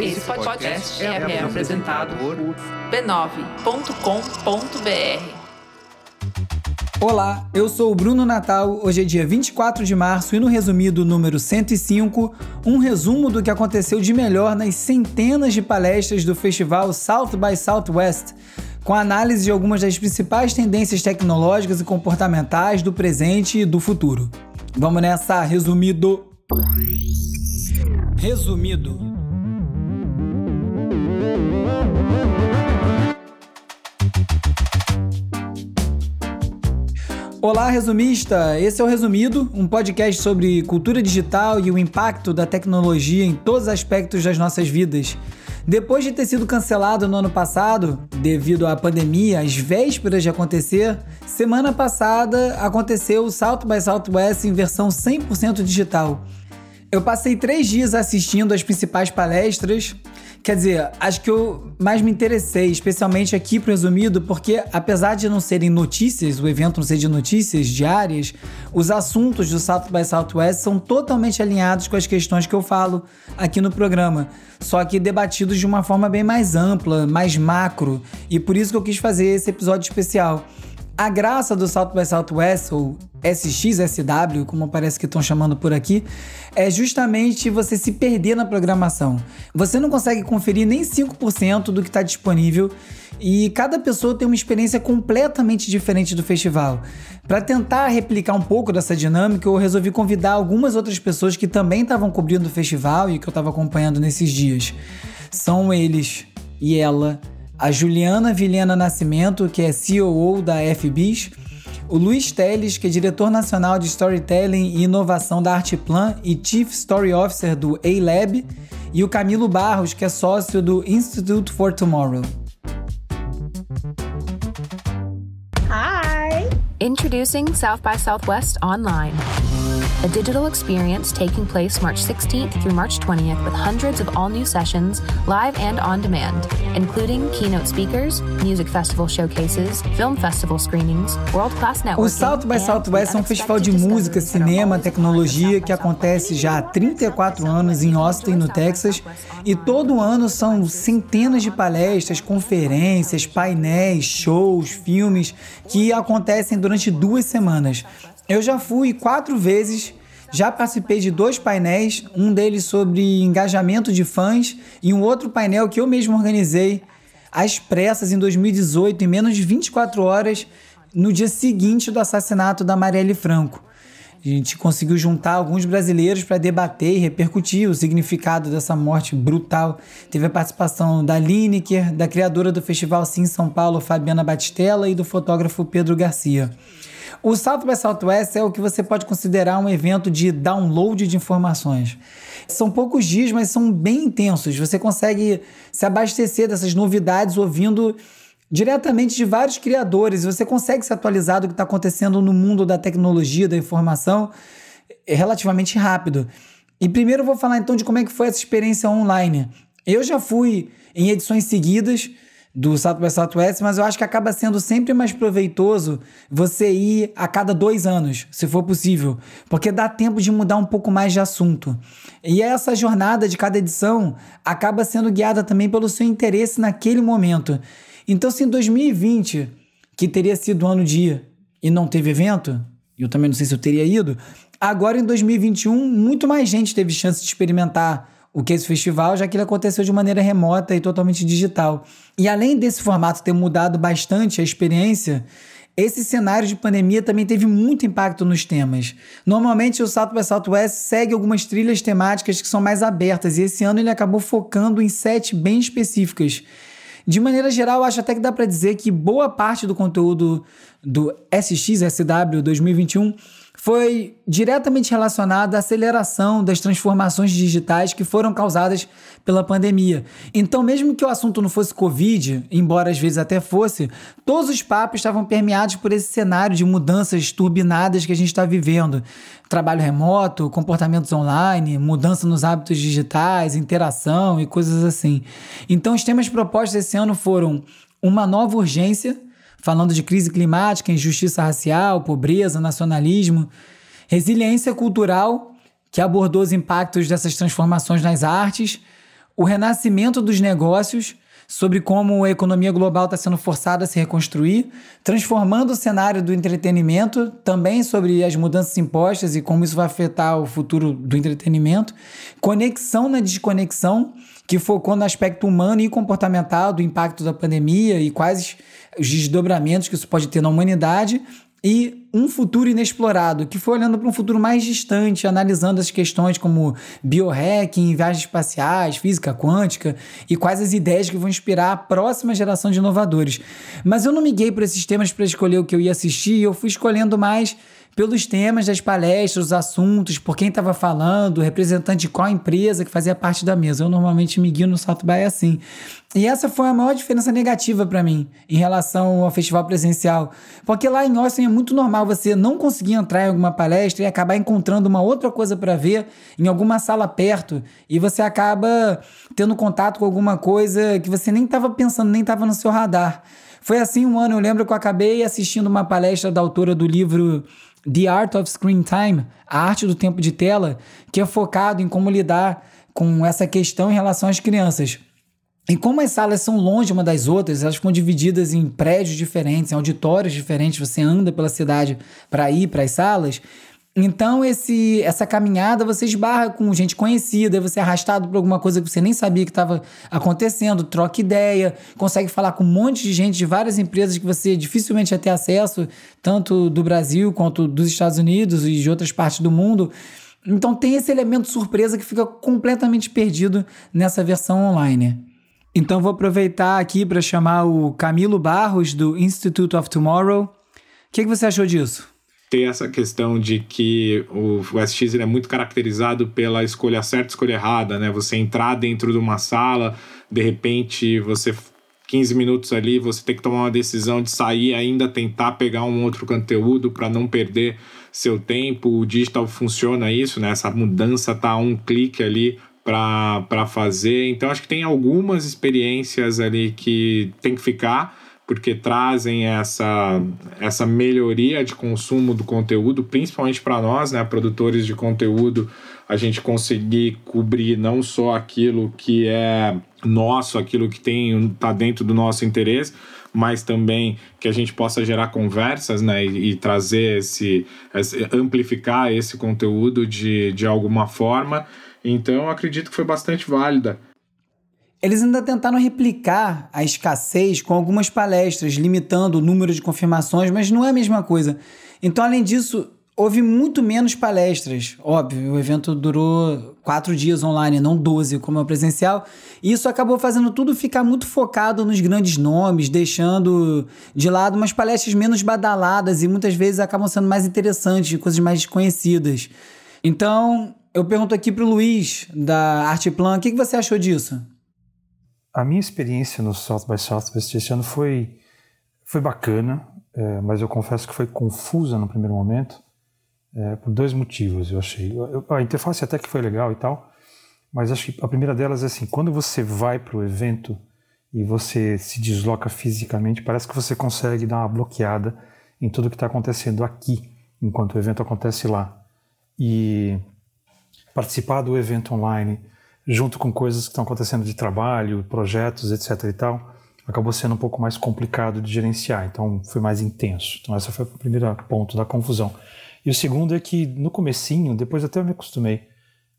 Esse podcast é, é apresentado por b9.com.br. Olá, eu sou o Bruno Natal. Hoje é dia 24 de março e no resumido número 105, um resumo do que aconteceu de melhor nas centenas de palestras do festival South by Southwest, com análise de algumas das principais tendências tecnológicas e comportamentais do presente e do futuro. Vamos nessa, resumido. Resumido. Olá, resumista! Esse é o Resumido, um podcast sobre cultura digital e o impacto da tecnologia em todos os aspectos das nossas vidas. Depois de ter sido cancelado no ano passado, devido à pandemia, às vésperas de acontecer, semana passada aconteceu o South by Southwest em versão 100% digital. Eu passei três dias assistindo as principais palestras, Quer dizer, acho que eu mais me interessei, especialmente aqui pro resumido, porque apesar de não serem notícias, o evento não ser de notícias diárias, os assuntos do South by Southwest são totalmente alinhados com as questões que eu falo aqui no programa, só que debatidos de uma forma bem mais ampla, mais macro, e por isso que eu quis fazer esse episódio especial. A graça do South by Southwest, ou SXSW, como parece que estão chamando por aqui, é justamente você se perder na programação. Você não consegue conferir nem 5% do que está disponível e cada pessoa tem uma experiência completamente diferente do festival. Para tentar replicar um pouco dessa dinâmica, eu resolvi convidar algumas outras pessoas que também estavam cobrindo o festival e que eu estava acompanhando nesses dias. São eles e ela a Juliana Vilhena Nascimento, que é CEO da FBIS, o Luiz Teles, que é diretor nacional de Storytelling e Inovação da Arteplan e Chief Story Officer do A-Lab, e o Camilo Barros, que é sócio do Institute for Tomorrow. Hi! Introducing South by Southwest Online. A digital experience taking place March 16th through March 20th with hundreds of all new sessions, live and on demand, including keynote speakers, music festival showcases, film festival screenings, world-class networking. O South by Southwest é um festival de música, cinema, tecnologia que acontece já há 34 anos em Austin, no Texas, e todo ano são centenas de palestras, conferências, painéis, shows, filmes que acontecem durante duas semanas. Eu já fui quatro vezes, já participei de dois painéis, um deles sobre engajamento de fãs e um outro painel que eu mesmo organizei às pressas em 2018, em menos de 24 horas, no dia seguinte do assassinato da Marielle Franco. A gente conseguiu juntar alguns brasileiros para debater e repercutir o significado dessa morte brutal. Teve a participação da Lineker, da criadora do Festival Sim São Paulo, Fabiana Batistella, e do fotógrafo Pedro Garcia. O South by Southwest é o que você pode considerar um evento de download de informações. São poucos dias, mas são bem intensos. Você consegue se abastecer dessas novidades ouvindo diretamente de vários criadores. Você consegue se atualizar do que está acontecendo no mundo da tecnologia, da informação, relativamente rápido. E primeiro eu vou falar então de como é que foi essa experiência online. Eu já fui em edições seguidas do South by Southwest, mas eu acho que acaba sendo sempre mais proveitoso você ir a cada dois anos, se for possível, porque dá tempo de mudar um pouco mais de assunto. E essa jornada de cada edição acaba sendo guiada também pelo seu interesse naquele momento. Então, se em 2020, que teria sido o ano dia e não teve evento, eu também não sei se eu teria ido, agora em 2021, muito mais gente teve chance de experimentar o que esse festival, já que ele aconteceu de maneira remota e totalmente digital. E além desse formato ter mudado bastante a experiência, esse cenário de pandemia também teve muito impacto nos temas. Normalmente o South by Southwest segue algumas trilhas temáticas que são mais abertas, e esse ano ele acabou focando em sete bem específicas. De maneira geral, acho até que dá para dizer que boa parte do conteúdo do SXSW 2021 foi diretamente relacionada à aceleração das transformações digitais que foram causadas pela pandemia. Então, mesmo que o assunto não fosse Covid, embora às vezes até fosse, todos os papos estavam permeados por esse cenário de mudanças turbinadas que a gente está vivendo. Trabalho remoto, comportamentos online, mudança nos hábitos digitais, interação e coisas assim. Então, os temas propostos esse ano foram uma nova urgência falando de crise climática, injustiça racial, pobreza, nacionalismo, resiliência cultural, que abordou os impactos dessas transformações nas artes, o renascimento dos negócios, sobre como a economia global está sendo forçada a se reconstruir, transformando o cenário do entretenimento, também sobre as mudanças impostas e como isso vai afetar o futuro do entretenimento, conexão na desconexão, que focou no aspecto humano e comportamental do impacto da pandemia e quais os desdobramentos que isso pode ter na humanidade, e um futuro inexplorado, que foi olhando para um futuro mais distante, analisando as questões como biohacking, viagens espaciais, física quântica e quais as ideias que vão inspirar a próxima geração de inovadores. Mas eu não miguei por esses temas para escolher o que eu ia assistir, eu fui escolhendo mais pelos temas das palestras, os assuntos, por quem estava falando, representante de qual empresa que fazia parte da mesa. Eu normalmente me guio no South by assim. E essa foi a maior diferença negativa para mim em relação ao festival presencial. Porque lá em Austin é muito normal você não conseguir entrar em alguma palestra e acabar encontrando uma outra coisa para ver em alguma sala perto e você acaba tendo contato com alguma coisa que você nem estava pensando, nem estava no seu radar. Foi assim um ano, eu lembro que eu acabei assistindo uma palestra da autora do livro The Art of Screen Time, a arte do tempo de tela, que é focado em como lidar com essa questão em relação às crianças. E como as salas são longe uma das outras, elas ficam divididas em prédios diferentes, em auditórios diferentes, você anda pela cidade para ir para as salas, então, esse, essa caminhada você esbarra com gente conhecida, você é arrastado por alguma coisa que você nem sabia que estava acontecendo, troca ideia, consegue falar com um monte de gente de várias empresas que você dificilmente ia ter acesso, tanto do Brasil quanto dos Estados Unidos e de outras partes do mundo. Então, tem esse elemento surpresa que fica completamente perdido nessa versão online. Então, vou aproveitar aqui para chamar o Camilo Barros, do Institute of Tomorrow. O que, que você achou disso? Ter essa questão de que o, SX é muito caracterizado pela escolha certa escolha errada, né? Você entrar dentro de uma sala, de repente você 15 minutos ali, você tem que tomar uma decisão de sair ainda tentar pegar um outro conteúdo para não perder seu tempo. O digital funciona isso, né? Essa mudança tá a um clique ali para fazer. Então acho que tem algumas experiências ali que tem que ficar porque trazem essa, essa melhoria de consumo do conteúdo, principalmente para nós, né, produtores de conteúdo, a gente conseguir cobrir não só aquilo que é nosso, aquilo que tem está dentro do nosso interesse, mas também que a gente possa gerar conversas, né, e, e trazer esse, esse, amplificar esse conteúdo de, de alguma forma. Então, acredito que foi bastante válida eles ainda tentaram replicar a escassez com algumas palestras, limitando o número de confirmações, mas não é a mesma coisa. Então, além disso, houve muito menos palestras. Óbvio, o evento durou quatro dias online, não 12 como é o presencial. E isso acabou fazendo tudo ficar muito focado nos grandes nomes, deixando de lado umas palestras menos badaladas e muitas vezes acabam sendo mais interessantes, coisas mais desconhecidas. Então, eu pergunto aqui para o Luiz, da Arteplan, o que, que você achou disso? A minha experiência no South by Southwest esse ano foi, foi bacana, é, mas eu confesso que foi confusa no primeiro momento, é, por dois motivos, eu achei. A interface até que foi legal e tal, mas acho que a primeira delas é assim, quando você vai para o evento e você se desloca fisicamente, parece que você consegue dar uma bloqueada em tudo que está acontecendo aqui, enquanto o evento acontece lá. E participar do evento online junto com coisas que estão acontecendo de trabalho, projetos, etc e tal, acabou sendo um pouco mais complicado de gerenciar, então foi mais intenso. Então essa foi o primeiro ponto da confusão. E o segundo é que no comecinho, depois até eu me acostumei,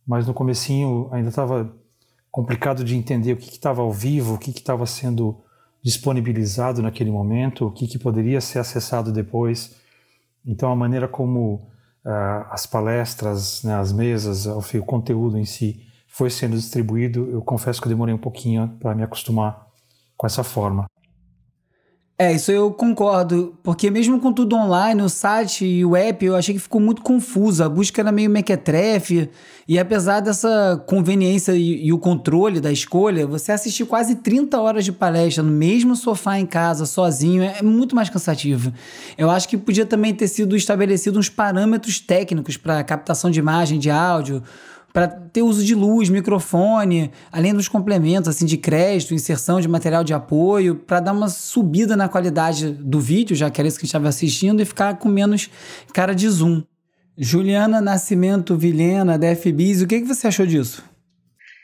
mas no comecinho ainda estava complicado de entender o que estava ao vivo, o que estava sendo disponibilizado naquele momento, o que, que poderia ser acessado depois. Então a maneira como uh, as palestras, né, as mesas, o conteúdo em si foi sendo distribuído, eu confesso que eu demorei um pouquinho para me acostumar com essa forma. É, isso eu concordo, porque mesmo com tudo online, o site e o app, eu achei que ficou muito confuso, a busca era meio mequetrefe, e apesar dessa conveniência e, e, o controle da escolha, você assistir quase 30 horas de palestra no mesmo sofá em casa, sozinho, é, é muito mais cansativo. Eu acho que podia também ter sido estabelecido uns parâmetros técnicos para captação de imagem, de áudio, para ter uso de luz, microfone, além dos complementos assim de crédito, inserção de material de apoio, para dar uma subida na qualidade do vídeo, já que era isso que a gente estava assistindo, e ficar com menos cara de zoom. Juliana Nascimento Vilhena, da FBIS, o que, que você achou disso?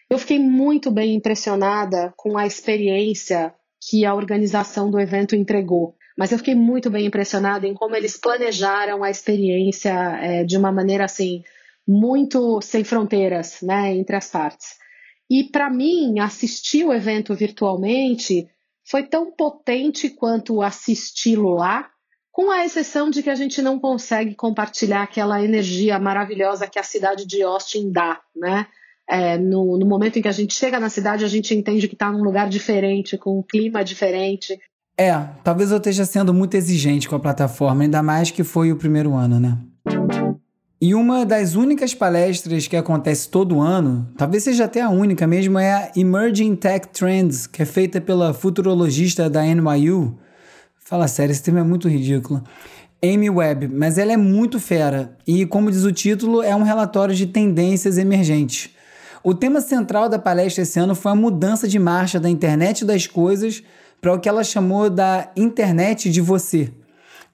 Eu fiquei muito bem impressionada com a experiência que a organização do evento entregou. Mas eu fiquei muito bem impressionada em como eles planejaram a experiência é, de uma maneira assim muito sem fronteiras, né, entre as partes. E para mim, assistir o evento virtualmente foi tão potente quanto assisti-lo lá, com a exceção de que a gente não consegue compartilhar aquela energia maravilhosa que a cidade de Austin dá, né? É, no, no, momento em que a gente chega na cidade, a gente entende que está num lugar diferente, com um clima diferente. É, talvez eu esteja sendo muito exigente com a plataforma, ainda mais que foi o primeiro ano, né? E uma das únicas palestras que acontece todo ano, talvez seja até a única mesmo, é a Emerging Tech Trends, que é feita pela futurologista da NYU. Fala sério, esse tema é muito ridículo. Amy Webb, mas ela é muito fera e, como diz o título, é um relatório de tendências emergentes. O tema central da palestra esse ano foi a mudança de marcha da internet das coisas para o que ela chamou da internet de você.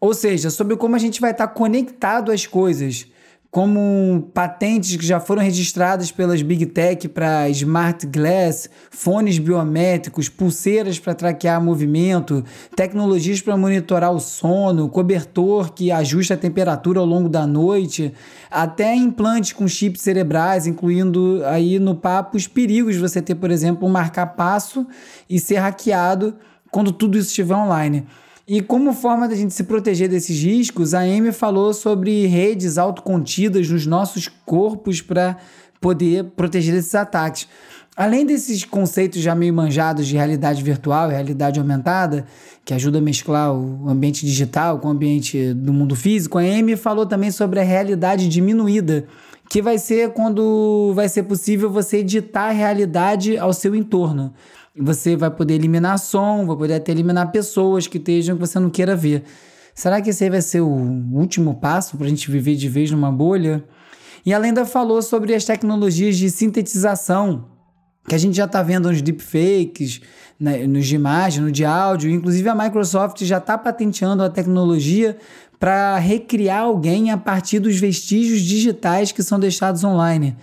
Ou seja, sobre como a gente vai estar conectado às coisas como patentes que já foram registradas pelas Big Tech para Smart Glass, fones biométricos, pulseiras para traquear movimento, tecnologias para monitorar o sono, cobertor que ajusta a temperatura ao longo da noite, até implantes com chips cerebrais, incluindo aí no papo os perigos de você ter, por exemplo, um marcar-passo e ser hackeado quando tudo isso estiver online. E como forma da gente se proteger desses riscos, a Amy falou sobre redes autocontidas nos nossos corpos para poder proteger desses ataques. Além desses conceitos já meio manjados de realidade virtual e realidade aumentada, que ajuda a mesclar o ambiente digital com o ambiente do mundo físico, a Amy falou também sobre a realidade diminuída, que vai ser quando vai ser possível você editar a realidade ao seu entorno. Você vai poder eliminar som, vai poder até eliminar pessoas que estejam que você não queira ver. Será que esse aí vai ser o último passo para a gente viver de vez numa bolha? E ela ainda falou sobre as tecnologias de sintetização, que a gente já está vendo nos deepfakes, né, nos de imagem, no de áudio. Inclusive a Microsoft já está patenteando a tecnologia para recriar alguém a partir dos vestígios digitais que são deixados online.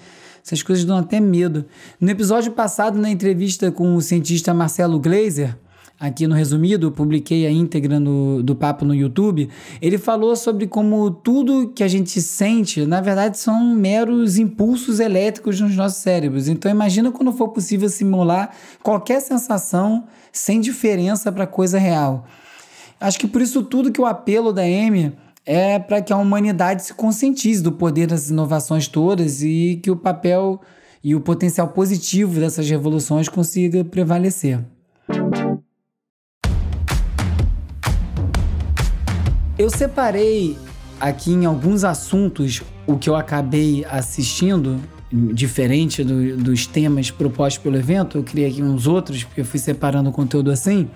Essas coisas dão até medo. No episódio passado, na entrevista com o cientista Marcelo Glazer, aqui no resumido, publiquei a íntegra no, do papo no YouTube, ele falou sobre como tudo que a gente sente, na verdade, são meros impulsos elétricos nos nossos cérebros. Então imagina quando for possível simular qualquer sensação sem diferença para coisa real. Acho que por isso tudo que o apelo da Amy é para que a humanidade se conscientize do poder das inovações todas e que o papel e o potencial positivo dessas revoluções consiga prevalecer. Eu separei aqui em alguns assuntos o que eu acabei assistindo, diferente do, dos temas propostos pelo evento. Eu criei aqui uns outros, porque eu fui separando o conteúdo assim.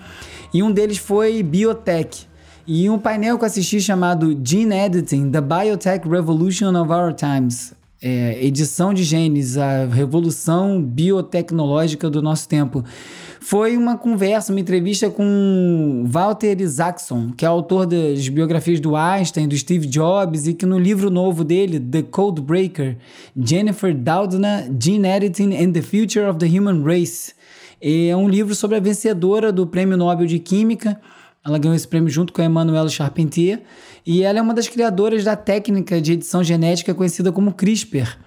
E um deles foi biotech e um painel que eu assisti chamado Gene Editing: The Biotech Revolution of Our Times. É, edição de genes, a revolução biotecnológica do nosso tempo. Foi uma conversa, uma entrevista com Walter Isaacson, que é autor das biografias do Einstein, do Steve Jobs, e que no livro novo dele, The Code Breaker, Jennifer Doudna, Gene Editing and the Future of the Human Race. É um livro sobre a vencedora do Prêmio Nobel de Química, ela ganhou esse prêmio junto com a Emmanuelle Charpentier e ela é uma das criadoras da técnica de edição genética conhecida como CRISPR.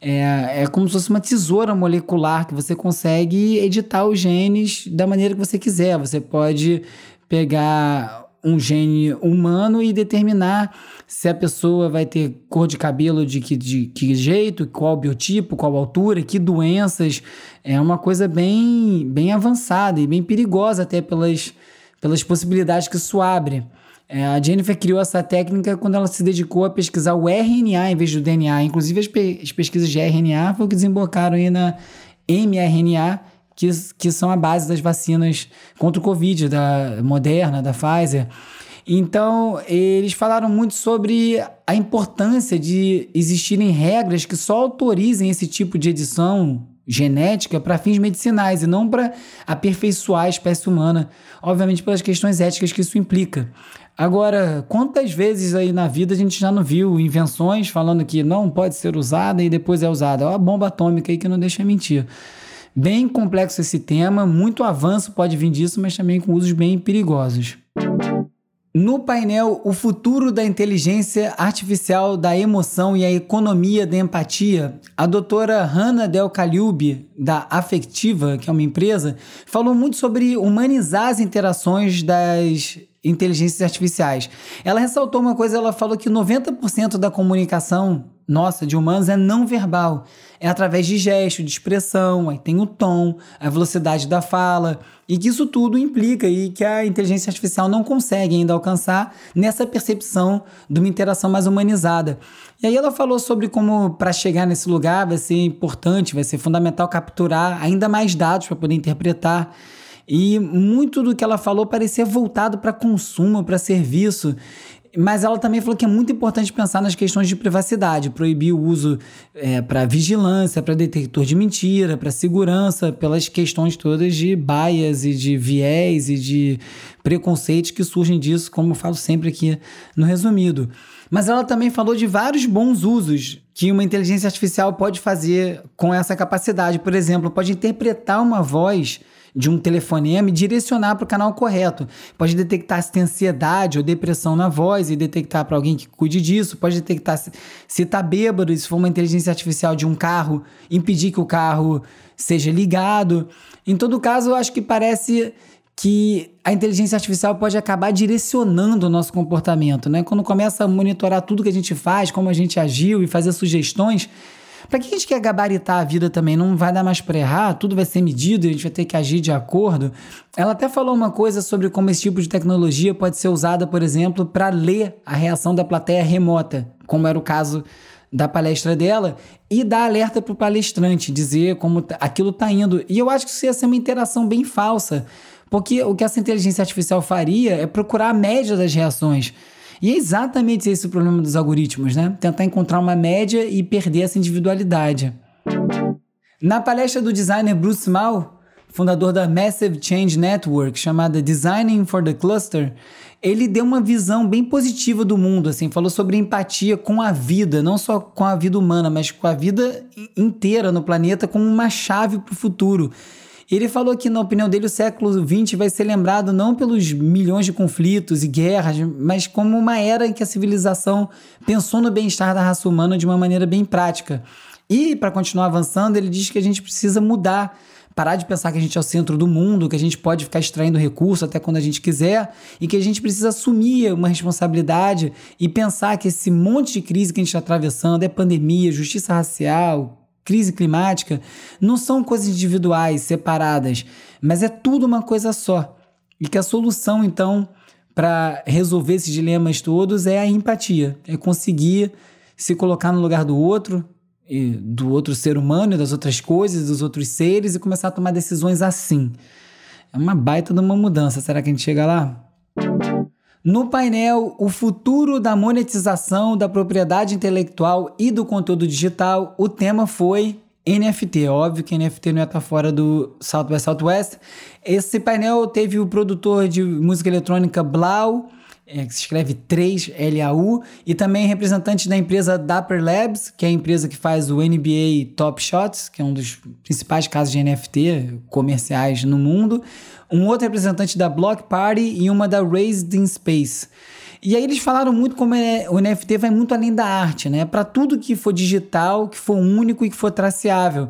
É, é como se fosse uma tesoura molecular que você consegue editar os genes da maneira que você quiser. Você pode pegar um gene humano e determinar se a pessoa vai ter cor de cabelo de que, de que jeito, qual biotipo, qual altura, que doenças. É uma coisa bem, bem avançada e bem perigosa até pelas pelas possibilidades que isso abre. É, a Jennifer criou essa técnica quando ela se dedicou a pesquisar o RNA em vez do DNA. Inclusive, as, pe as pesquisas de RNA foi o que desembocaram aí na mRNA, que, que são a base das vacinas contra o Covid, da Moderna, da Pfizer. Então, eles falaram muito sobre a importância de existirem regras que só autorizem esse tipo de edição genética para fins medicinais e não para aperfeiçoar a espécie humana, obviamente pelas questões éticas que isso implica. Agora, quantas vezes aí na vida a gente já não viu invenções falando que não pode ser usada e depois é usada? Olha a bomba atômica aí que não deixa mentir. Bem complexo esse tema, muito avanço pode vir disso, mas também com usos bem perigosos. No painel O Futuro da Inteligência Artificial da Emoção e a Economia da Empatia, a doutora Hanna Del Caliube, da Afectiva, que é uma empresa, falou muito sobre humanizar as interações das inteligências artificiais. Ela ressaltou uma coisa, ela falou que 90% da comunicação nossa de humanos é não verbal. É através de gesto, de expressão, aí tem o tom, a velocidade da fala, e que isso tudo implica e que a inteligência artificial não consegue ainda alcançar nessa percepção de uma interação mais humanizada. E aí ela falou sobre como para chegar nesse lugar vai ser importante, vai ser fundamental capturar ainda mais dados para poder interpretar e muito do que ela falou parecia voltado para consumo, para serviço. Mas ela também falou que é muito importante pensar nas questões de privacidade, proibir o uso é, para vigilância, para detector de mentira, para segurança, pelas questões todas de bias e de viés e de preconceitos que surgem disso, como eu falo sempre aqui no resumido. Mas ela também falou de vários bons usos que uma inteligência artificial pode fazer com essa capacidade. Por exemplo, pode interpretar uma voz de um telefonema e direcionar para o canal correto. Pode detectar se tem ansiedade ou depressão na voz e detectar para alguém que cuide disso. Pode detectar se está bêbado e se for uma inteligência artificial de um carro, impedir que o carro seja ligado. Em todo caso, eu acho que parece que a inteligência artificial pode acabar direcionando o nosso comportamento, né? Quando começa a monitorar tudo que a gente faz, como a gente agiu e fazer sugestões, para que a gente quer gabaritar a vida também? Não vai dar mais para errar, tudo vai ser medido a gente vai ter que agir de acordo. Ela até falou uma coisa sobre como esse tipo de tecnologia pode ser usada, por exemplo, para ler a reação da plateia remota, como era o caso da palestra dela, e dar alerta para o palestrante, dizer como aquilo está indo. E eu acho que isso ia ser uma interação bem falsa, porque o que essa inteligência artificial faria é procurar a média das reações. E é exatamente esse o problema dos algoritmos, né? Tentar encontrar uma média e perder essa individualidade. Na palestra do designer Bruce Mal, fundador da Massive Change Network, chamada Designing for the Cluster, ele deu uma visão bem positiva do mundo, assim, falou sobre empatia com a vida, não só com a vida humana, mas com a vida inteira no planeta como uma chave para o futuro. Ele falou que, na opinião dele, o século XX vai ser lembrado não pelos milhões de conflitos e guerras, mas como uma era em que a civilização pensou no bem-estar da raça humana de uma maneira bem prática. E, para continuar avançando, ele diz que a gente precisa mudar parar de pensar que a gente é o centro do mundo, que a gente pode ficar extraindo recurso até quando a gente quiser e que a gente precisa assumir uma responsabilidade e pensar que esse monte de crise que a gente está atravessando é pandemia, justiça racial, crise climática, não são coisas individuais, separadas, mas é tudo uma coisa só. E que a solução, então, para resolver esses dilemas todos é a empatia, é conseguir se colocar no lugar do outro, do outro ser humano, das outras coisas, dos outros seres e começar a tomar decisões assim. É uma baita de uma mudança. Será que a gente chega lá? No painel O Futuro da Monetização da Propriedade Intelectual e do Conteúdo Digital, o tema foi NFT. Óbvio que NFT não ia estar fora do South by Southwest. Esse painel teve o produtor de música eletrônica Blau, é, que se escreve 3LAU, e também representante da empresa Dapper Labs, que é a empresa que faz o NBA Top Shots, que é um dos principais casos de NFT comerciais no mundo, um outro representante da Block Party e uma da Raised in Space. E aí eles falaram muito como é, o NFT vai muito além da arte, né? Para tudo que for digital, que for único e que for traceável.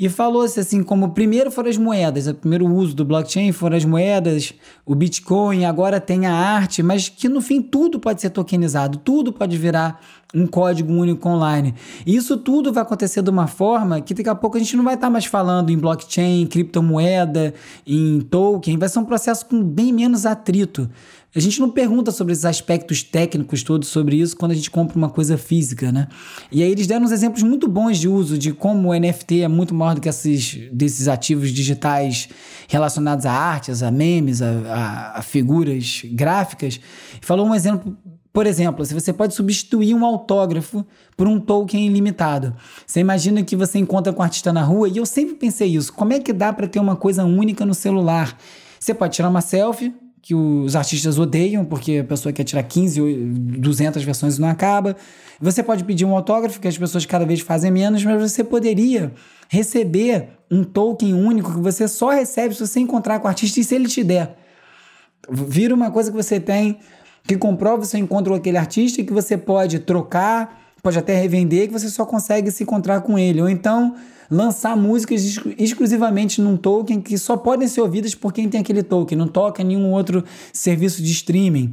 E falou-se assim, como primeiro foram as moedas, o primeiro uso do blockchain foram as moedas, o Bitcoin, agora tem a arte, mas que no fim tudo pode ser tokenizado, tudo pode virar um código único online. E isso tudo vai acontecer de uma forma que daqui a pouco a gente não vai estar mais falando em blockchain, em criptomoeda, em token, vai ser um processo com bem menos atrito. A gente não pergunta sobre esses aspectos técnicos todos sobre isso quando a gente compra uma coisa física, né? E aí eles deram uns exemplos muito bons de uso de como o NFT é muito maior do que esses desses ativos digitais relacionados a artes, a memes, a, a, a figuras gráficas. Falou um exemplo por exemplo, se você pode substituir um autógrafo por um token ilimitado. Você imagina que você encontra com um artista na rua, e eu sempre pensei isso: como é que dá para ter uma coisa única no celular? Você pode tirar uma selfie, que os artistas odeiam, porque a pessoa quer tirar 15 ou 200 versões e não acaba. Você pode pedir um autógrafo, que as pessoas cada vez fazem menos, mas você poderia receber um token único que você só recebe se você encontrar com o artista e se ele te der. Vira uma coisa que você tem que comprova o seu encontro com aquele artista que você pode trocar, pode até revender, que você só consegue se encontrar com ele. Ou então lançar músicas exclusivamente num token que só podem ser ouvidas por quem tem aquele token, não toca nenhum outro serviço de streaming.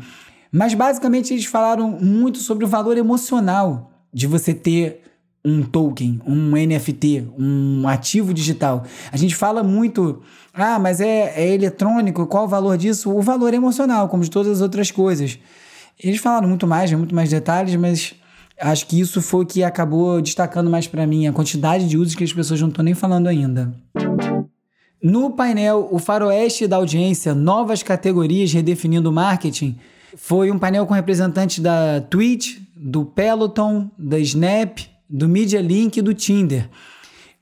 Mas basicamente eles falaram muito sobre o valor emocional de você ter um token, um NFT, um ativo digital. A gente fala muito, ah, mas é, é eletrônico, qual o valor disso? O valor emocional, como de todas as outras coisas. Eles falaram muito mais, muito mais detalhes, mas acho que isso foi o que acabou destacando mais para mim, a quantidade de usos que as pessoas não estão nem falando ainda. No painel O Faroeste da Audiência, Novas Categorias Redefinindo o Marketing, foi um painel com representantes da Twitch, do Peloton, da Snap, do Media Link e do Tinder.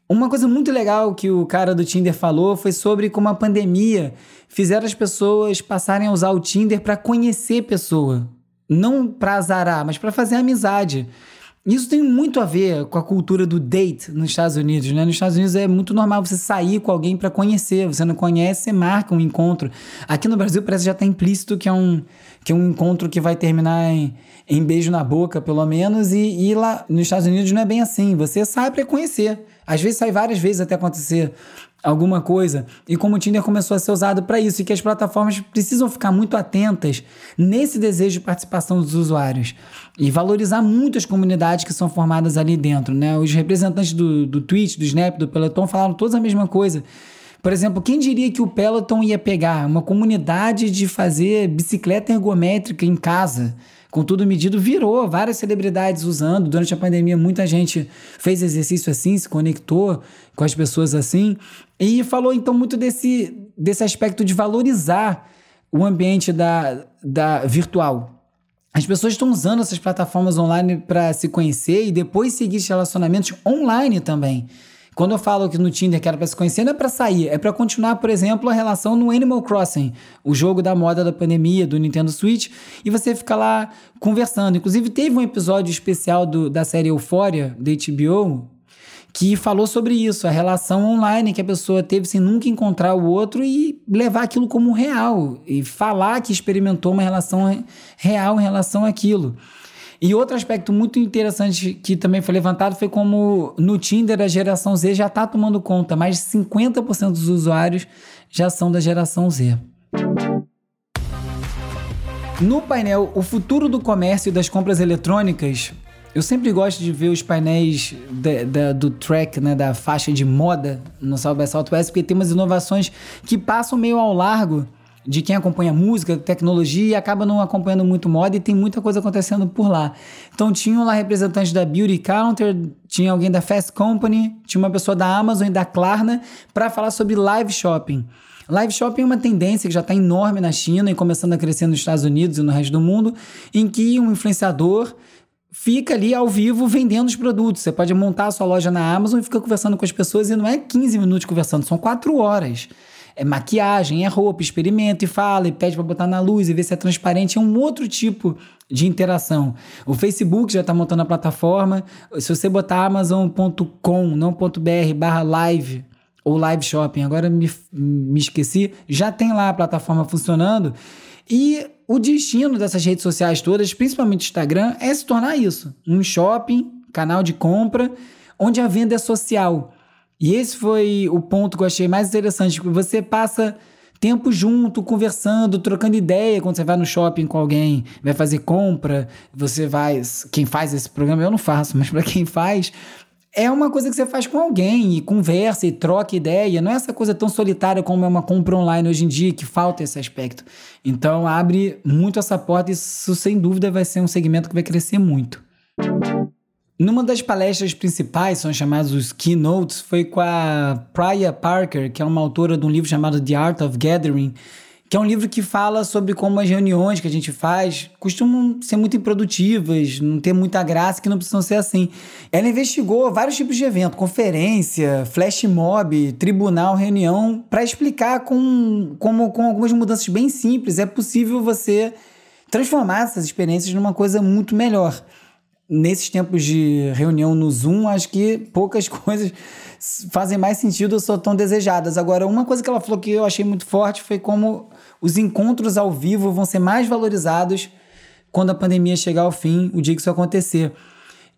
Uma coisa muito legal que o cara do Tinder falou foi sobre como a pandemia fizeram as pessoas passarem a usar o Tinder para conhecer pessoa, não para azarar, mas para fazer amizade. Isso tem muito a ver com a cultura do date nos Estados Unidos, né? Nos Estados Unidos é muito normal você sair com alguém para conhecer. Você não conhece, você marca um encontro. Aqui no Brasil parece que já está implícito que é um, que é um encontro que vai terminar em, em beijo na boca, pelo menos. E, e lá nos Estados Unidos não é bem assim. Você sai para conhecer. Às vezes sai várias vezes até acontecer alguma coisa. E como o Tinder começou a ser usado para isso, e que as plataformas precisam ficar muito atentas nesse desejo de participação dos usuários e valorizar muito as comunidades que são formadas ali dentro. Né? Os representantes do, do Twitch, do Snap, do Peloton falaram todos a mesma coisa. Por exemplo, quem diria que o Peloton ia pegar uma comunidade de fazer bicicleta ergométrica em casa? Com tudo medido, virou várias celebridades usando. Durante a pandemia, muita gente fez exercício assim, se conectou com as pessoas assim. E falou então muito desse, desse aspecto de valorizar o ambiente da, da virtual. As pessoas estão usando essas plataformas online para se conhecer e depois seguir relacionamentos online também. Quando eu falo que no Tinder que era pra se conhecer, não é pra sair, é pra continuar, por exemplo, a relação no Animal Crossing, o jogo da moda da pandemia do Nintendo Switch, e você fica lá conversando. Inclusive, teve um episódio especial do, da série Euphoria, da HBO, que falou sobre isso, a relação online que a pessoa teve sem nunca encontrar o outro e levar aquilo como real, e falar que experimentou uma relação real em relação àquilo. E outro aspecto muito interessante que também foi levantado foi como no Tinder a geração Z já está tomando conta, mais de 50% dos usuários já são da geração Z. No painel O Futuro do Comércio e das Compras Eletrônicas, eu sempre gosto de ver os painéis da, da, do track, né, da faixa de moda no South by Southwest, porque tem umas inovações que passam meio ao largo de quem acompanha música, tecnologia e acaba não acompanhando muito moda e tem muita coisa acontecendo por lá. Então tinham lá representantes da Beauty Counter, tinha alguém da Fast Company, tinha uma pessoa da Amazon e da Klarna para falar sobre live shopping. Live shopping é uma tendência que já está enorme na China e começando a crescer nos Estados Unidos e no resto do mundo, em que um influenciador fica ali ao vivo vendendo os produtos. Você pode montar a sua loja na Amazon e ficar conversando com as pessoas e não é 15 minutos conversando, são 4 horas é maquiagem, é roupa, experimenta e fala, e pede para botar na luz e ver se é transparente. É um outro tipo de interação. O Facebook já está montando a plataforma. Se você botar amazon.com, não .br barra live ou live shopping, agora me, me esqueci, já tem lá a plataforma funcionando. E o destino dessas redes sociais todas, principalmente Instagram, é se tornar isso: um shopping, canal de compra, onde a venda é social. E esse foi o ponto que eu achei mais interessante, você passa tempo junto, conversando, trocando ideia quando você vai no shopping com alguém, vai fazer compra, você vai, quem faz esse programa eu não faço, mas para quem faz, é uma coisa que você faz com alguém e conversa e troca ideia, não é essa coisa tão solitária como é uma compra online hoje em dia que falta esse aspecto. Então abre muito essa porta e isso sem dúvida vai ser um segmento que vai crescer muito. Numa das palestras principais, são chamados os keynotes, foi com a Priya Parker, que é uma autora de um livro chamado The Art of Gathering, que é um livro que fala sobre como as reuniões que a gente faz costumam ser muito improdutivas, não ter muita graça, que não precisam ser assim. Ela investigou vários tipos de evento, conferência, flash mob, tribunal, reunião, para explicar com, como, com algumas mudanças bem simples é possível você transformar essas experiências numa coisa muito melhor. Nesses tempos de reunião no Zoom, acho que poucas coisas fazem mais sentido ou são tão desejadas. Agora, uma coisa que ela falou que eu achei muito forte foi como os encontros ao vivo vão ser mais valorizados quando a pandemia chegar ao fim, o dia que isso acontecer.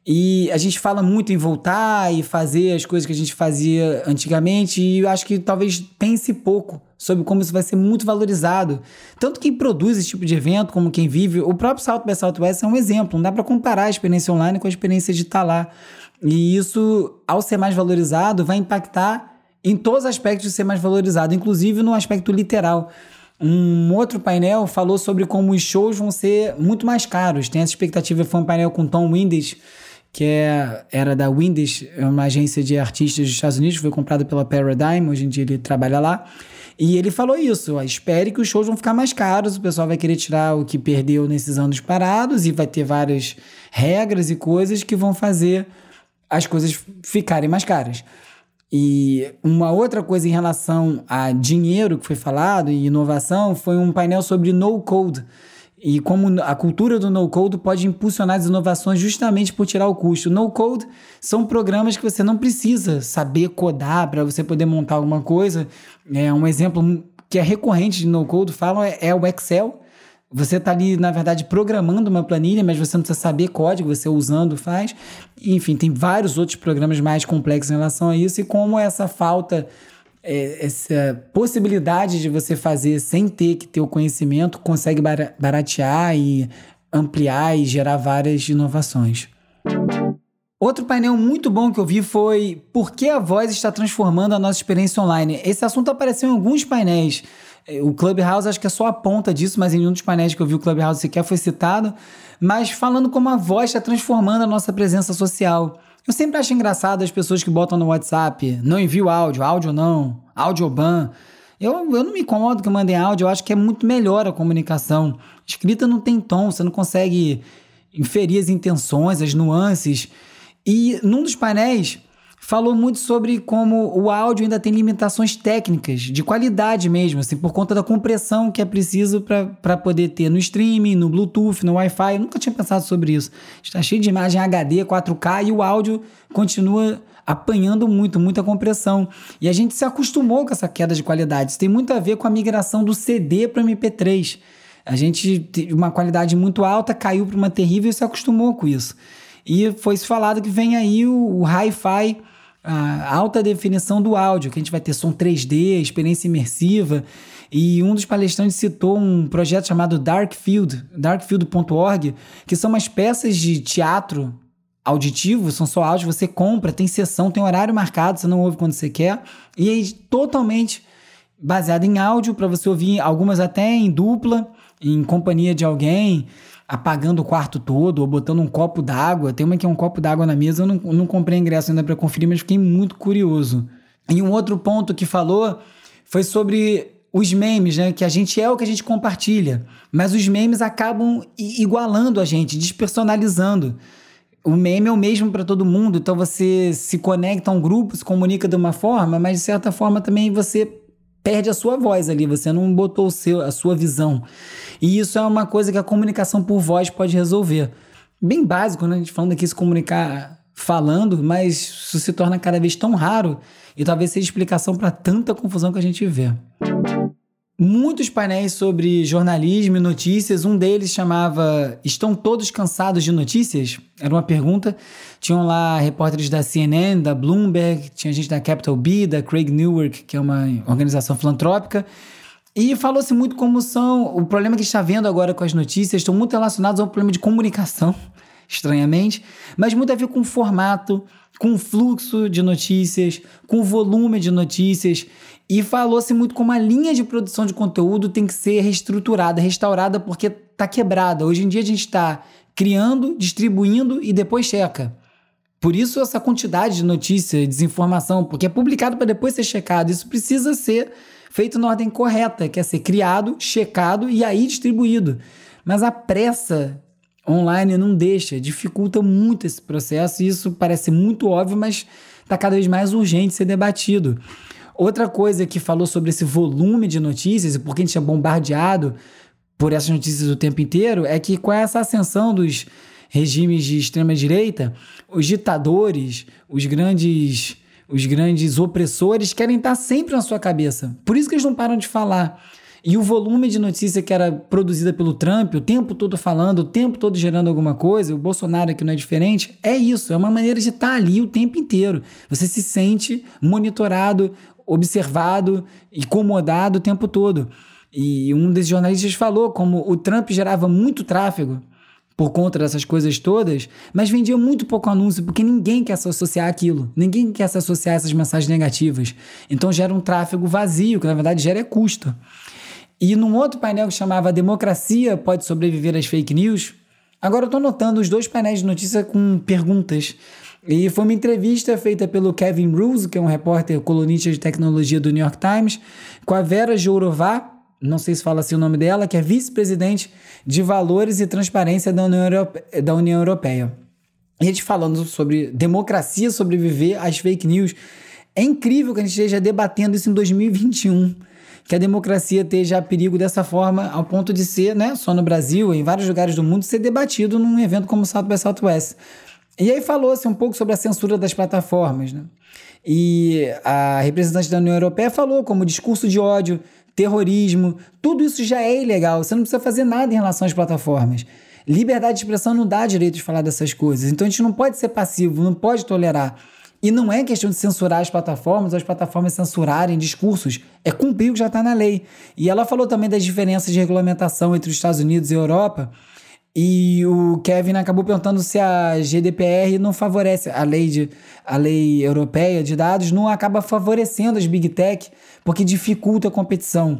E a gente fala muito em voltar e fazer as coisas que a gente fazia antigamente, e eu acho que talvez pense pouco sobre como isso vai ser muito valorizado. Tanto quem produz esse tipo de evento, como quem vive, o próprio South by Southwest é um exemplo. Não dá para comparar a experiência online com a experiência de estar lá. E isso, ao ser mais valorizado, vai impactar em todos os aspectos de ser mais valorizado, inclusive no aspecto literal. Um outro painel falou sobre como os shows vão ser muito mais caros. Tem essa expectativa, foi um painel com Tom Windisch, que é, era da Windisch, é uma agência de artistas dos Estados Unidos, foi comprada pela Paradigm, hoje em dia ele trabalha lá. E ele falou isso: ó, espere que os shows vão ficar mais caros, o pessoal vai querer tirar o que perdeu nesses anos parados e vai ter várias regras e coisas que vão fazer as coisas ficarem mais caras. E uma outra coisa em relação a dinheiro que foi falado e inovação foi um painel sobre no code e como a cultura do no code pode impulsionar as inovações justamente por tirar o custo. No code são programas que você não precisa saber codar para você poder montar alguma coisa. É um exemplo que é recorrente de no code falam é, é o Excel você está ali, na verdade, programando uma planilha, mas você não precisa saber código, você usando faz. Enfim, tem vários outros programas mais complexos em relação a isso, e como essa falta, é, essa possibilidade de você fazer sem ter que ter o conhecimento, consegue baratear e ampliar e gerar várias inovações. Outro painel muito bom que eu vi foi Por que a voz está transformando a nossa experiência online? Esse assunto apareceu em alguns painéis é, o Clubhouse acho que é só a ponta disso, mas em um dos painéis que eu vi o Clubhouse sequer foi citado. Mas falando como a voz está transformando a nossa presença social. Eu sempre acho engraçado as pessoas que botam no WhatsApp, não envio áudio, áudio não, áudio ban. Eu, eu não me incomodo que mandem áudio, eu acho que é muito melhor a comunicação. Escrita não tem tom, você não consegue inferir as intenções, as nuances. E num dos painéis, falou muito sobre como o áudio ainda tem limitações técnicas, de qualidade mesmo, assim, por conta da compressão que é preciso para poder ter no streaming, no Bluetooth, no Wi-Fi. Eu nunca tinha pensado sobre isso. Está cheio de imagem HD, 4K e o áudio continua apanhando muito, muita compressão. E a gente se acostumou com essa queda de qualidade. Isso tem muito a ver com a migração do CD para o MP3. A gente teve uma qualidade muito alta, caiu para uma terrível e se acostumou com isso. E foi falado que vem aí o, o hi-fi a alta definição do áudio, que a gente vai ter som 3D, experiência imersiva. E um dos palestrantes citou um projeto chamado Darkfield, darkfield.org, que são umas peças de teatro auditivo, são só áudio, você compra, tem sessão, tem horário marcado, você não ouve quando você quer, e é totalmente baseado em áudio, para você ouvir algumas até em dupla, em companhia de alguém apagando o quarto todo ou botando um copo d'água. Tem uma que é um copo d'água na mesa, eu não, não comprei ingresso ainda para conferir, mas fiquei muito curioso. E um outro ponto que falou foi sobre os memes, né? Que a gente é o que a gente compartilha, mas os memes acabam igualando a gente, despersonalizando. O meme é o mesmo para todo mundo, então você se conecta a um grupo, se comunica de uma forma, mas de certa forma também você perde a sua voz ali, você não botou seu, a sua visão. E isso é uma coisa que a comunicação por voz pode resolver. Bem básico, né? A gente falando aqui se comunicar falando, mas isso se torna cada vez tão raro e talvez seja explicação para tanta confusão que a gente vê muitos painéis sobre jornalismo e notícias. Um deles chamava Estão todos cansados de notícias? Era uma pergunta. Tinham lá repórteres da CNN, da Bloomberg, tinha gente da Capital B, da Craig Newark, que é uma organização filantrópica. E falou-se muito como são. O problema que está vendo agora com as notícias estão muito relacionados ao problema de comunicação, estranhamente, mas muito a ver com o formato, com o fluxo de notícias, com o volume de notícias. E falou-se muito como a linha de produção de conteúdo tem que ser reestruturada, restaurada, porque está quebrada. Hoje em dia a gente está criando, distribuindo e depois checa. Por isso essa quantidade de notícia, desinformação, porque é publicado para depois ser checado. Isso precisa ser feito na ordem correta, que é ser criado, checado e aí distribuído. Mas a pressa online não deixa, dificulta muito esse processo e isso parece muito óbvio, mas está cada vez mais urgente ser debatido. Outra coisa que falou sobre esse volume de notícias e por que a gente é bombardeado por essas notícias o tempo inteiro é que com essa ascensão dos regimes de extrema direita, os ditadores, os grandes os grandes opressores querem estar sempre na sua cabeça. Por isso que eles não param de falar. E o volume de notícia que era produzida pelo Trump, o tempo todo falando, o tempo todo gerando alguma coisa, o Bolsonaro aqui não é diferente, é isso, é uma maneira de estar ali o tempo inteiro. Você se sente monitorado, observado, incomodado o tempo todo. E um desses jornalistas falou como o Trump gerava muito tráfego por conta dessas coisas todas, mas vendia muito pouco anúncio, porque ninguém quer se associar àquilo, ninguém quer se associar a essas mensagens negativas. Então gera um tráfego vazio, que na verdade gera é custo. E num outro painel que chamava Democracia pode sobreviver às fake news, agora eu estou notando os dois painéis de notícia com perguntas. E foi uma entrevista feita pelo Kevin Ruse, que é um repórter colunista de tecnologia do New York Times, com a Vera Jourová, não sei se fala assim o nome dela, que é vice-presidente de Valores e Transparência da União, Europeia, da União Europeia. E a gente falando sobre democracia sobreviver às fake news. É incrível que a gente esteja debatendo isso em 2021, que a democracia esteja a perigo dessa forma, ao ponto de ser, né, só no Brasil, em vários lugares do mundo, ser debatido num evento como o South by Southwest. E aí falou-se um pouco sobre a censura das plataformas, né? E a representante da União Europeia falou como discurso de ódio terrorismo, tudo isso já é ilegal. Você não precisa fazer nada em relação às plataformas. Liberdade de expressão não dá direito de falar dessas coisas. Então a gente não pode ser passivo, não pode tolerar. E não é questão de censurar as plataformas ou as plataformas censurarem discursos, é cumprir o que já está na lei. E ela falou também das diferenças de regulamentação entre os Estados Unidos e a Europa. E o Kevin acabou perguntando se a GDPR não favorece a lei, de, a lei europeia de dados, não acaba favorecendo as big tech, porque dificulta a competição.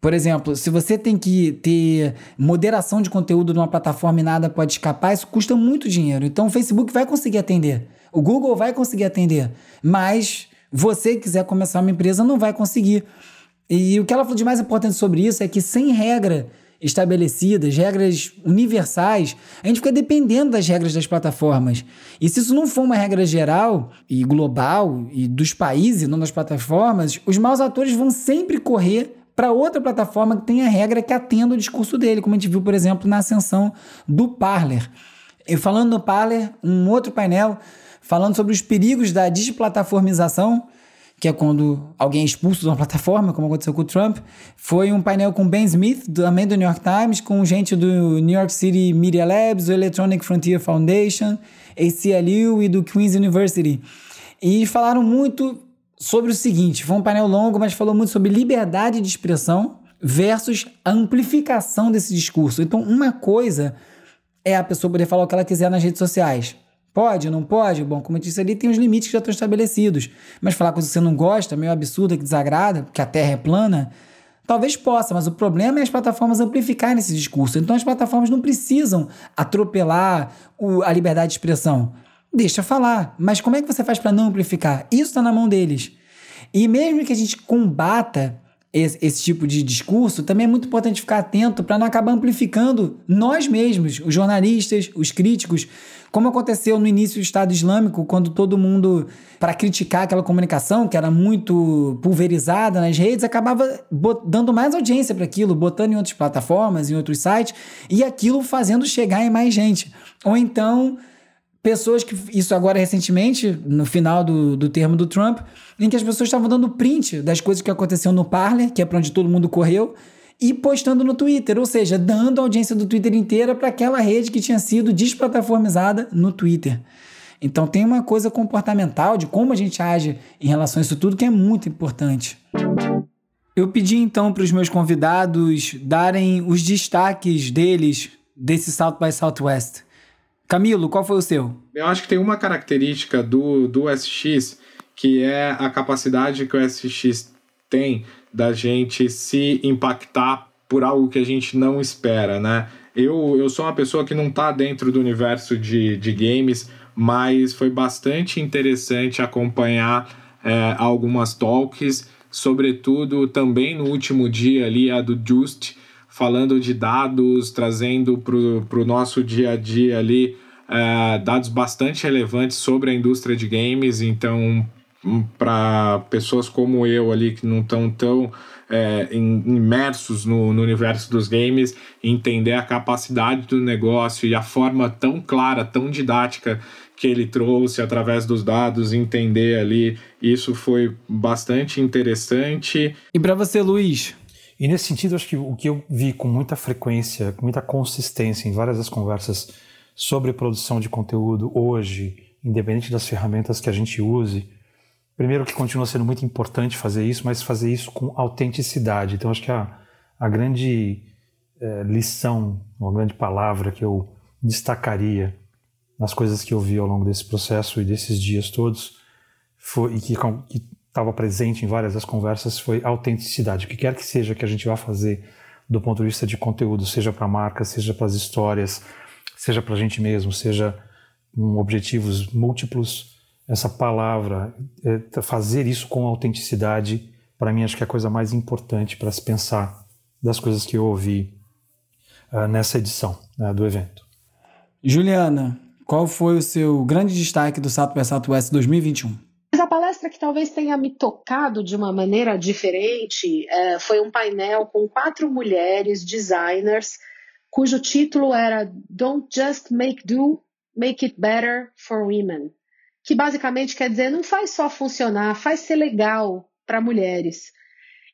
Por exemplo, se você tem que ter moderação de conteúdo numa plataforma e nada pode escapar, isso custa muito dinheiro. Então o Facebook vai conseguir atender, o Google vai conseguir atender, mas você quiser começar uma empresa não vai conseguir. E o que ela falou de mais importante sobre isso é que sem regra estabelecidas, regras universais, a gente fica dependendo das regras das plataformas. E se isso não for uma regra geral e global e dos países, não das plataformas, os maus atores vão sempre correr para outra plataforma que tenha regra que atenda o discurso dele, como a gente viu, por exemplo, na ascensão do Parler. E falando do Parler, um outro painel falando sobre os perigos da desplataformização, que é quando alguém é expulso de uma plataforma, como aconteceu com o Trump. Foi um painel com Ben Smith, também do New York Times, com gente do New York City Media Labs, do Electronic Frontier Foundation, ACLU e do Queen's University. E falaram muito sobre o seguinte: foi um painel longo, mas falou muito sobre liberdade de expressão versus amplificação desse discurso. Então, uma coisa é a pessoa poder falar o que ela quiser nas redes sociais. Pode, não pode? Bom, como eu disse ali, tem os limites que já estão estabelecidos. Mas falar coisa que você não gosta, meio absurda, que desagrada, que a Terra é plana, talvez possa, mas o problema é as plataformas amplificarem esse discurso. Então as plataformas não precisam atropelar o, a liberdade de expressão. Deixa falar. Mas como é que você faz para não amplificar? Isso está na mão deles. E mesmo que a gente combata esse, esse, tipo de discurso, também é muito importante ficar atento para não acabar amplificando nós mesmos, os jornalistas, os críticos, como aconteceu no início do Estado Islâmico, quando todo mundo, para criticar aquela comunicação que era muito pulverizada nas redes, acabava dando mais audiência para aquilo, botando em outras plataformas, em outros sites, e aquilo fazendo chegar em mais gente. Ou então pessoas que. Isso agora recentemente, no final do, do termo do Trump, em que as pessoas estavam dando print das coisas que aconteciam no Parler, que é para onde todo mundo correu, e postando no Twitter, ou seja, dando a audiência do Twitter inteira para aquela rede que tinha sido desplataformizada no Twitter. Então tem uma coisa comportamental de como a gente age em relação a isso tudo que é muito importante. Eu pedi então para os meus convidados darem os destaques deles desse South by Southwest. Camilo, qual foi o seu? Eu acho que tem uma característica do, do SX que é a capacidade que o SX tem da gente se impactar por algo que a gente não espera, né? Eu, eu sou uma pessoa que não está dentro do universo de, de games, mas foi bastante interessante acompanhar é, algumas talks sobretudo também no último dia ali, a do Just, falando de dados, trazendo para o nosso dia a dia ali é, dados bastante relevantes sobre a indústria de games. Então, hum, para pessoas como eu ali que não estão tão é, imersos no, no, universo dos games, entender a capacidade do negócio e a forma tão clara, tão didática que ele trouxe através dos dados, entender ali, isso foi bastante interessante. E para você, Luiz? E nesse sentido, acho que o que eu vi com muita frequência, com muita consistência em várias das conversas sobre produção de conteúdo hoje, independente das ferramentas que a gente use, primeiro que continua sendo muito importante fazer isso, mas fazer isso com autenticidade. Então acho que a, a grande é, lição, uma grande palavra que eu destacaria nas coisas que eu vi ao longo desse processo e desses dias todos foi e que estava presente em várias das conversas foi autenticidade. O que quer que seja que a gente vá fazer do ponto de vista de conteúdo, seja para marca, seja para as histórias, seja para a gente mesmo, seja com objetivos múltiplos, essa palavra, é, fazer isso com autenticidade, para mim acho que é a coisa mais importante para se pensar das coisas que eu ouvi uh, nessa edição né, do evento. Juliana, qual foi o seu grande destaque do South by Southwest 2021? Palestra que talvez tenha me tocado de uma maneira diferente é, foi um painel com quatro mulheres designers, cujo título era Don't Just Make Do, Make It Better for Women, que basicamente quer dizer não faz só funcionar, faz ser legal para mulheres.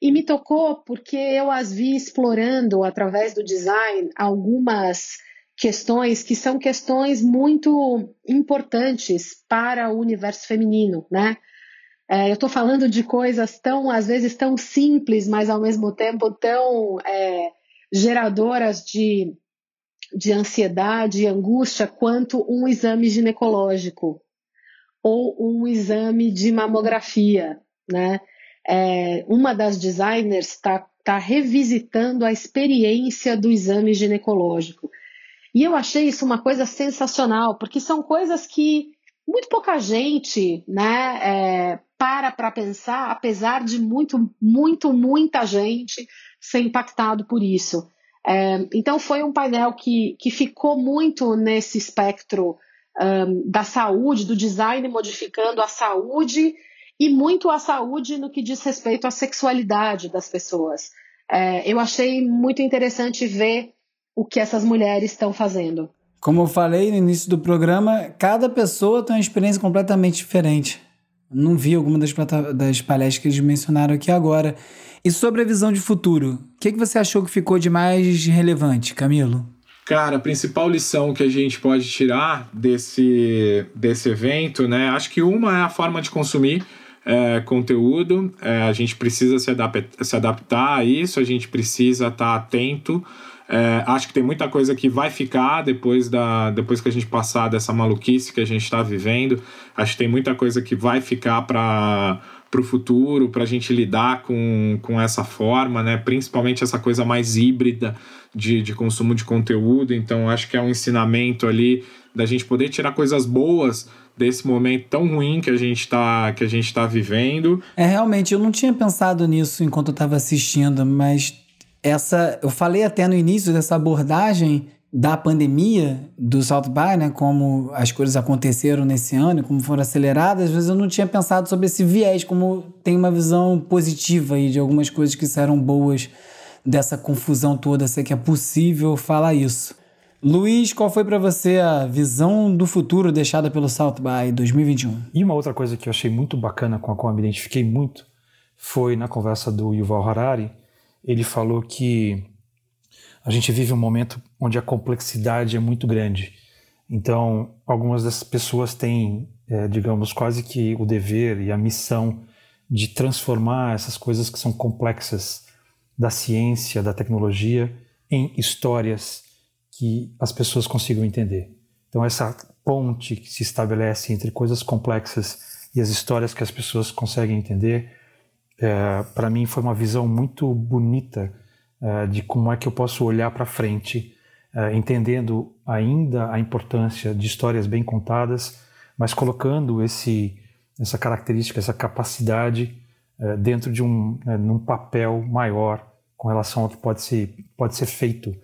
E me tocou porque eu as vi explorando através do design algumas questões que são questões muito importantes para o universo feminino, né? É, eu estou falando de coisas tão, às vezes, tão simples, mas ao mesmo tempo tão é, geradoras de, de ansiedade e angústia quanto um exame ginecológico ou um exame de mamografia, né? É, uma das designers está tá revisitando a experiência do exame ginecológico. E eu achei isso uma coisa sensacional, porque são coisas que muito pouca gente né, é, para para pensar, apesar de muito, muito, muita gente ser impactado por isso. É, então foi um painel que, que ficou muito nesse espectro um, da saúde, do design modificando a saúde e muito a saúde no que diz respeito à sexualidade das pessoas. É, eu achei muito interessante ver o que essas mulheres estão fazendo. Como eu falei no início do programa, cada pessoa tem uma experiência completamente diferente. Não vi alguma das, das palestras que eles mencionaram aqui agora. E sobre a visão de futuro, o que, que você achou que ficou de mais relevante, Camilo? Cara, a principal lição que a gente pode tirar desse, desse evento, né? Acho que uma é a forma de consumir é, conteúdo. É, a gente precisa se, adap se adaptar a isso, a gente precisa estar atento é, acho que tem muita coisa que vai ficar depois, da, depois que a gente passar dessa maluquice que a gente está vivendo. Acho que tem muita coisa que vai ficar para para o futuro, para a gente lidar com, com essa forma, né? principalmente essa coisa mais híbrida de, de consumo de conteúdo. Então, acho que é um ensinamento ali da gente poder tirar coisas boas desse momento tão ruim que a gente está que a gente está vivendo. É realmente, eu não tinha pensado nisso enquanto eu estava assistindo, mas essa, eu falei até no início dessa abordagem da pandemia do South by, né, como as coisas aconteceram nesse ano, como foram aceleradas, às vezes eu não tinha pensado sobre esse viés, como tem uma visão positiva aí de algumas coisas que serão boas dessa confusão toda, sei que é possível falar isso. Luiz, qual foi para você a visão do futuro deixada pelo South by 2021? E uma outra coisa que eu achei muito bacana, com a qual eu me identifiquei muito, foi na conversa do Yuval Harari, ele falou que a gente vive um momento onde a complexidade é muito grande. Então, algumas dessas pessoas têm, é, digamos, quase que o dever e a missão de transformar essas coisas que são complexas da ciência, da tecnologia, em histórias que as pessoas consigam entender. Então, essa ponte que se estabelece entre coisas complexas e as histórias que as pessoas conseguem entender é, para mim foi uma visão muito bonita é, de como é que eu posso olhar para frente, é, entendendo ainda a importância de histórias bem contadas, mas colocando esse essa característica, essa capacidade é, dentro de um né, num papel maior com relação ao que pode ser, pode ser feito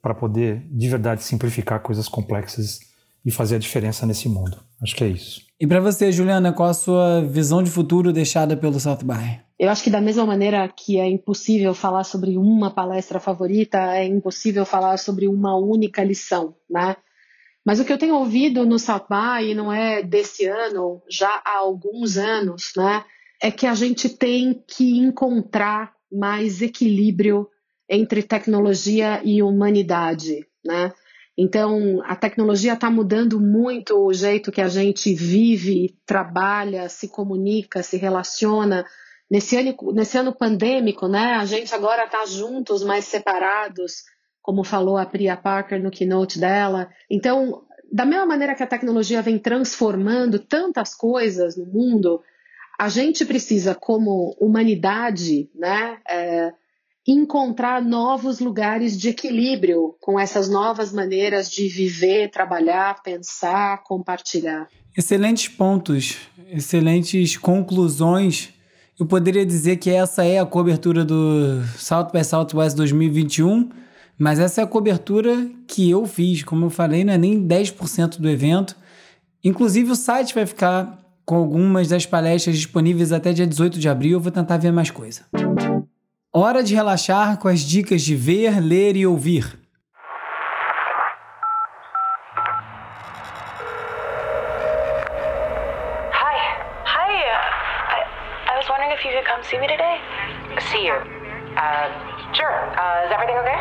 para poder de verdade simplificar coisas complexas e fazer a diferença nesse mundo. Acho que é isso. E para você, Juliana, qual a sua visão de futuro deixada pelo South by? Eu acho que da mesma maneira que é impossível falar sobre uma palestra favorita, é impossível falar sobre uma única lição, né? Mas o que eu tenho ouvido no South by, e não é desse ano, já há alguns anos, né, é que a gente tem que encontrar mais equilíbrio entre tecnologia e humanidade, né? Então, a tecnologia está mudando muito o jeito que a gente vive, trabalha, se comunica, se relaciona. Nesse ano, nesse ano pandêmico, né, a gente agora está juntos, mas separados, como falou a Priya Parker no keynote dela. Então, da mesma maneira que a tecnologia vem transformando tantas coisas no mundo, a gente precisa, como humanidade, né, é, encontrar novos lugares de equilíbrio com essas novas maneiras de viver, trabalhar, pensar, compartilhar. Excelentes pontos, excelentes conclusões. Eu poderia dizer que essa é a cobertura do South by Southwest 2021, mas essa é a cobertura que eu fiz. Como eu falei, não é nem 10% do evento. Inclusive, o site vai ficar com algumas das palestras disponíveis até dia 18 de abril. Eu vou tentar ver mais coisa. Hora de relaxar com as dicas de ver, ler e ouvir. Hi. Hi. Uh, I, I was wondering if you could come see me today. See you. Uh, sure. Uh, is everything okay?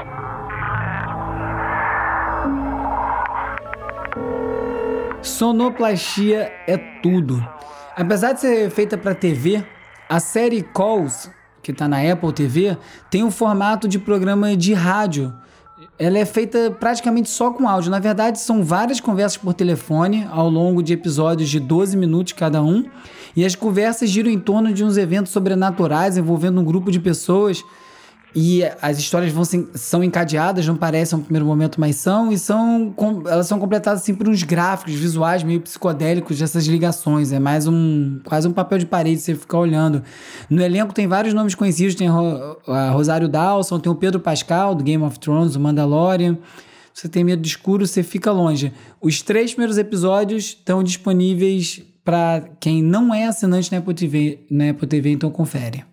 Sonoplastia é tudo. Apesar de ser feita para TV, a série Calls que está na Apple TV, tem um formato de programa de rádio. Ela é feita praticamente só com áudio. Na verdade, são várias conversas por telefone ao longo de episódios de 12 minutos cada um. E as conversas giram em torno de uns eventos sobrenaturais envolvendo um grupo de pessoas e as histórias vão são encadeadas, não parecem no primeiro momento, mas são, e são elas são completadas assim por uns gráficos visuais meio psicodélicos dessas ligações. É mais um quase um papel de parede você ficar olhando. No elenco tem vários nomes conhecidos, tem a Rosário Dawson, tem o Pedro Pascal do Game of Thrones, o Mandalorian. Você tem medo de escuro, você fica longe. Os três primeiros episódios estão disponíveis para quem não é assinante na Apple TV, na Apple TV, então confere.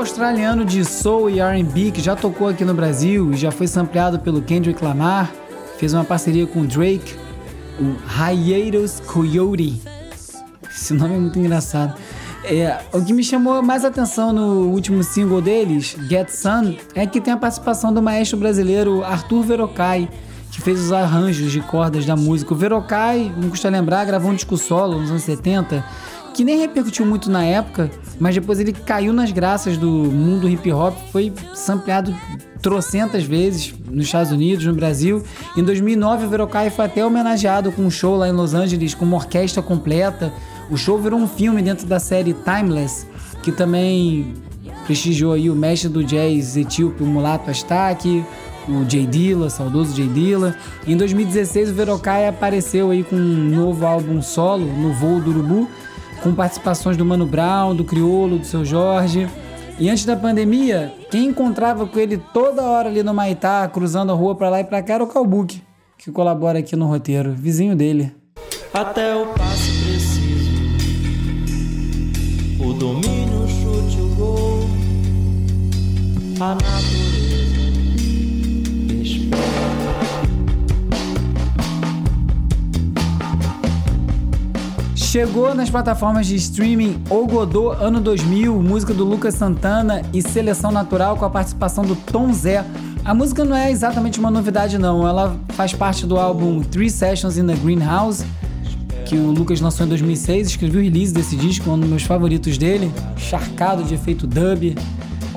Australiano de soul e R&B que já tocou aqui no Brasil e já foi sampleado pelo Kendrick Lamar, fez uma parceria com Drake, o Hiatus Coyote. Esse nome é muito engraçado. É, o que me chamou mais atenção no último single deles, Get Sun, é que tem a participação do maestro brasileiro Arthur Verocai, que fez os arranjos de cordas da música. O Verocai, não custa lembrar, gravou um disco solo nos anos 70 que nem repercutiu muito na época, mas depois ele caiu nas graças do mundo hip hop, foi sampleado trocentas vezes nos Estados Unidos, no Brasil. Em 2009, o Verocai foi até homenageado com um show lá em Los Angeles, com uma orquestra completa. O show virou um filme dentro da série Timeless, que também prestigiou aí o mestre do jazz etíope, o Mulato Astaki, o Jay Dilla, saudoso Jay Dilla. Em 2016, o Verocai apareceu aí com um novo álbum solo, no Voo do Urubu, com participações do Mano Brown, do Criolo, do Seu Jorge. E antes da pandemia, quem encontrava com ele toda hora ali no Maitá, cruzando a rua para lá e para cá, era o Calbuque, que colabora aqui no roteiro, vizinho dele. Até o passe preciso, o domínio, chute, o gol, a Chegou nas plataformas de streaming O Godot Ano 2000, música do Lucas Santana e Seleção Natural com a participação do Tom Zé. A música não é exatamente uma novidade não, ela faz parte do álbum Three Sessions in the Greenhouse, que o Lucas lançou em 2006, escrevi o release desse disco, um dos meus favoritos dele, charcado de efeito dub,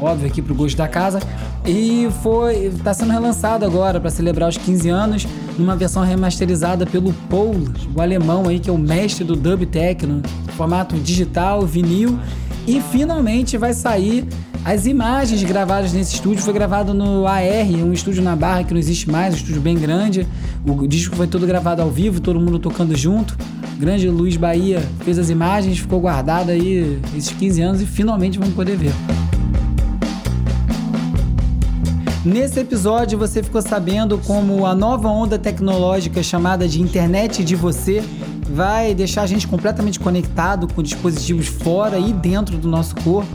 óbvio, aqui pro gosto da casa. E foi está sendo relançado agora para celebrar os 15 anos, numa versão remasterizada pelo Paul, o alemão aí que é o mestre do dub techno, formato digital, vinil, e finalmente vai sair as imagens gravadas nesse estúdio. Foi gravado no AR, um estúdio na Barra que não existe mais, um estúdio bem grande. O disco foi todo gravado ao vivo, todo mundo tocando junto. O grande Luiz Bahia fez as imagens, ficou guardado aí esses 15 anos e finalmente vamos poder ver. Nesse episódio você ficou sabendo como a nova onda tecnológica chamada de internet de você vai deixar a gente completamente conectado com dispositivos fora e dentro do nosso corpo,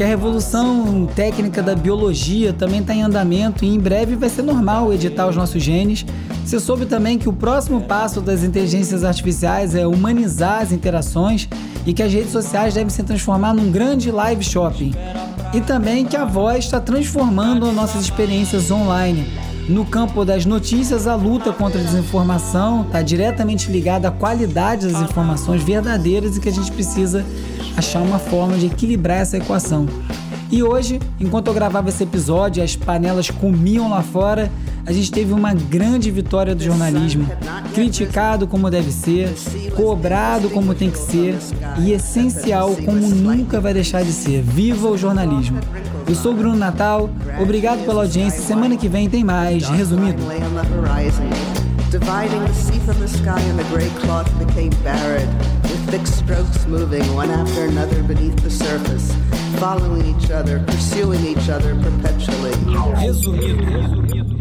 que a revolução técnica da biologia também está em andamento e em breve vai ser normal editar os nossos genes. Você soube também que o próximo passo das inteligências artificiais é humanizar as interações e que as redes sociais devem se transformar num grande live shopping e também que a voz está transformando nossas experiências online. No campo das notícias, a luta contra a desinformação está diretamente ligada à qualidade das informações verdadeiras e que a gente precisa achar uma forma de equilibrar essa equação. E hoje, enquanto eu gravava esse episódio, as panelas comiam lá fora, a gente teve uma grande vitória do jornalismo. Criticado como deve ser, cobrado como tem que ser e essencial como nunca vai deixar de ser. Viva o jornalismo! Eu sou o Bruno Natal, obrigado pela audiência. Semana que vem tem mais. Resumido. Dividing the sea from the sky and the gray cloth became barren, with thick strokes moving one after another beneath the surface, following each other, pursuing each other perpetually. Resumido.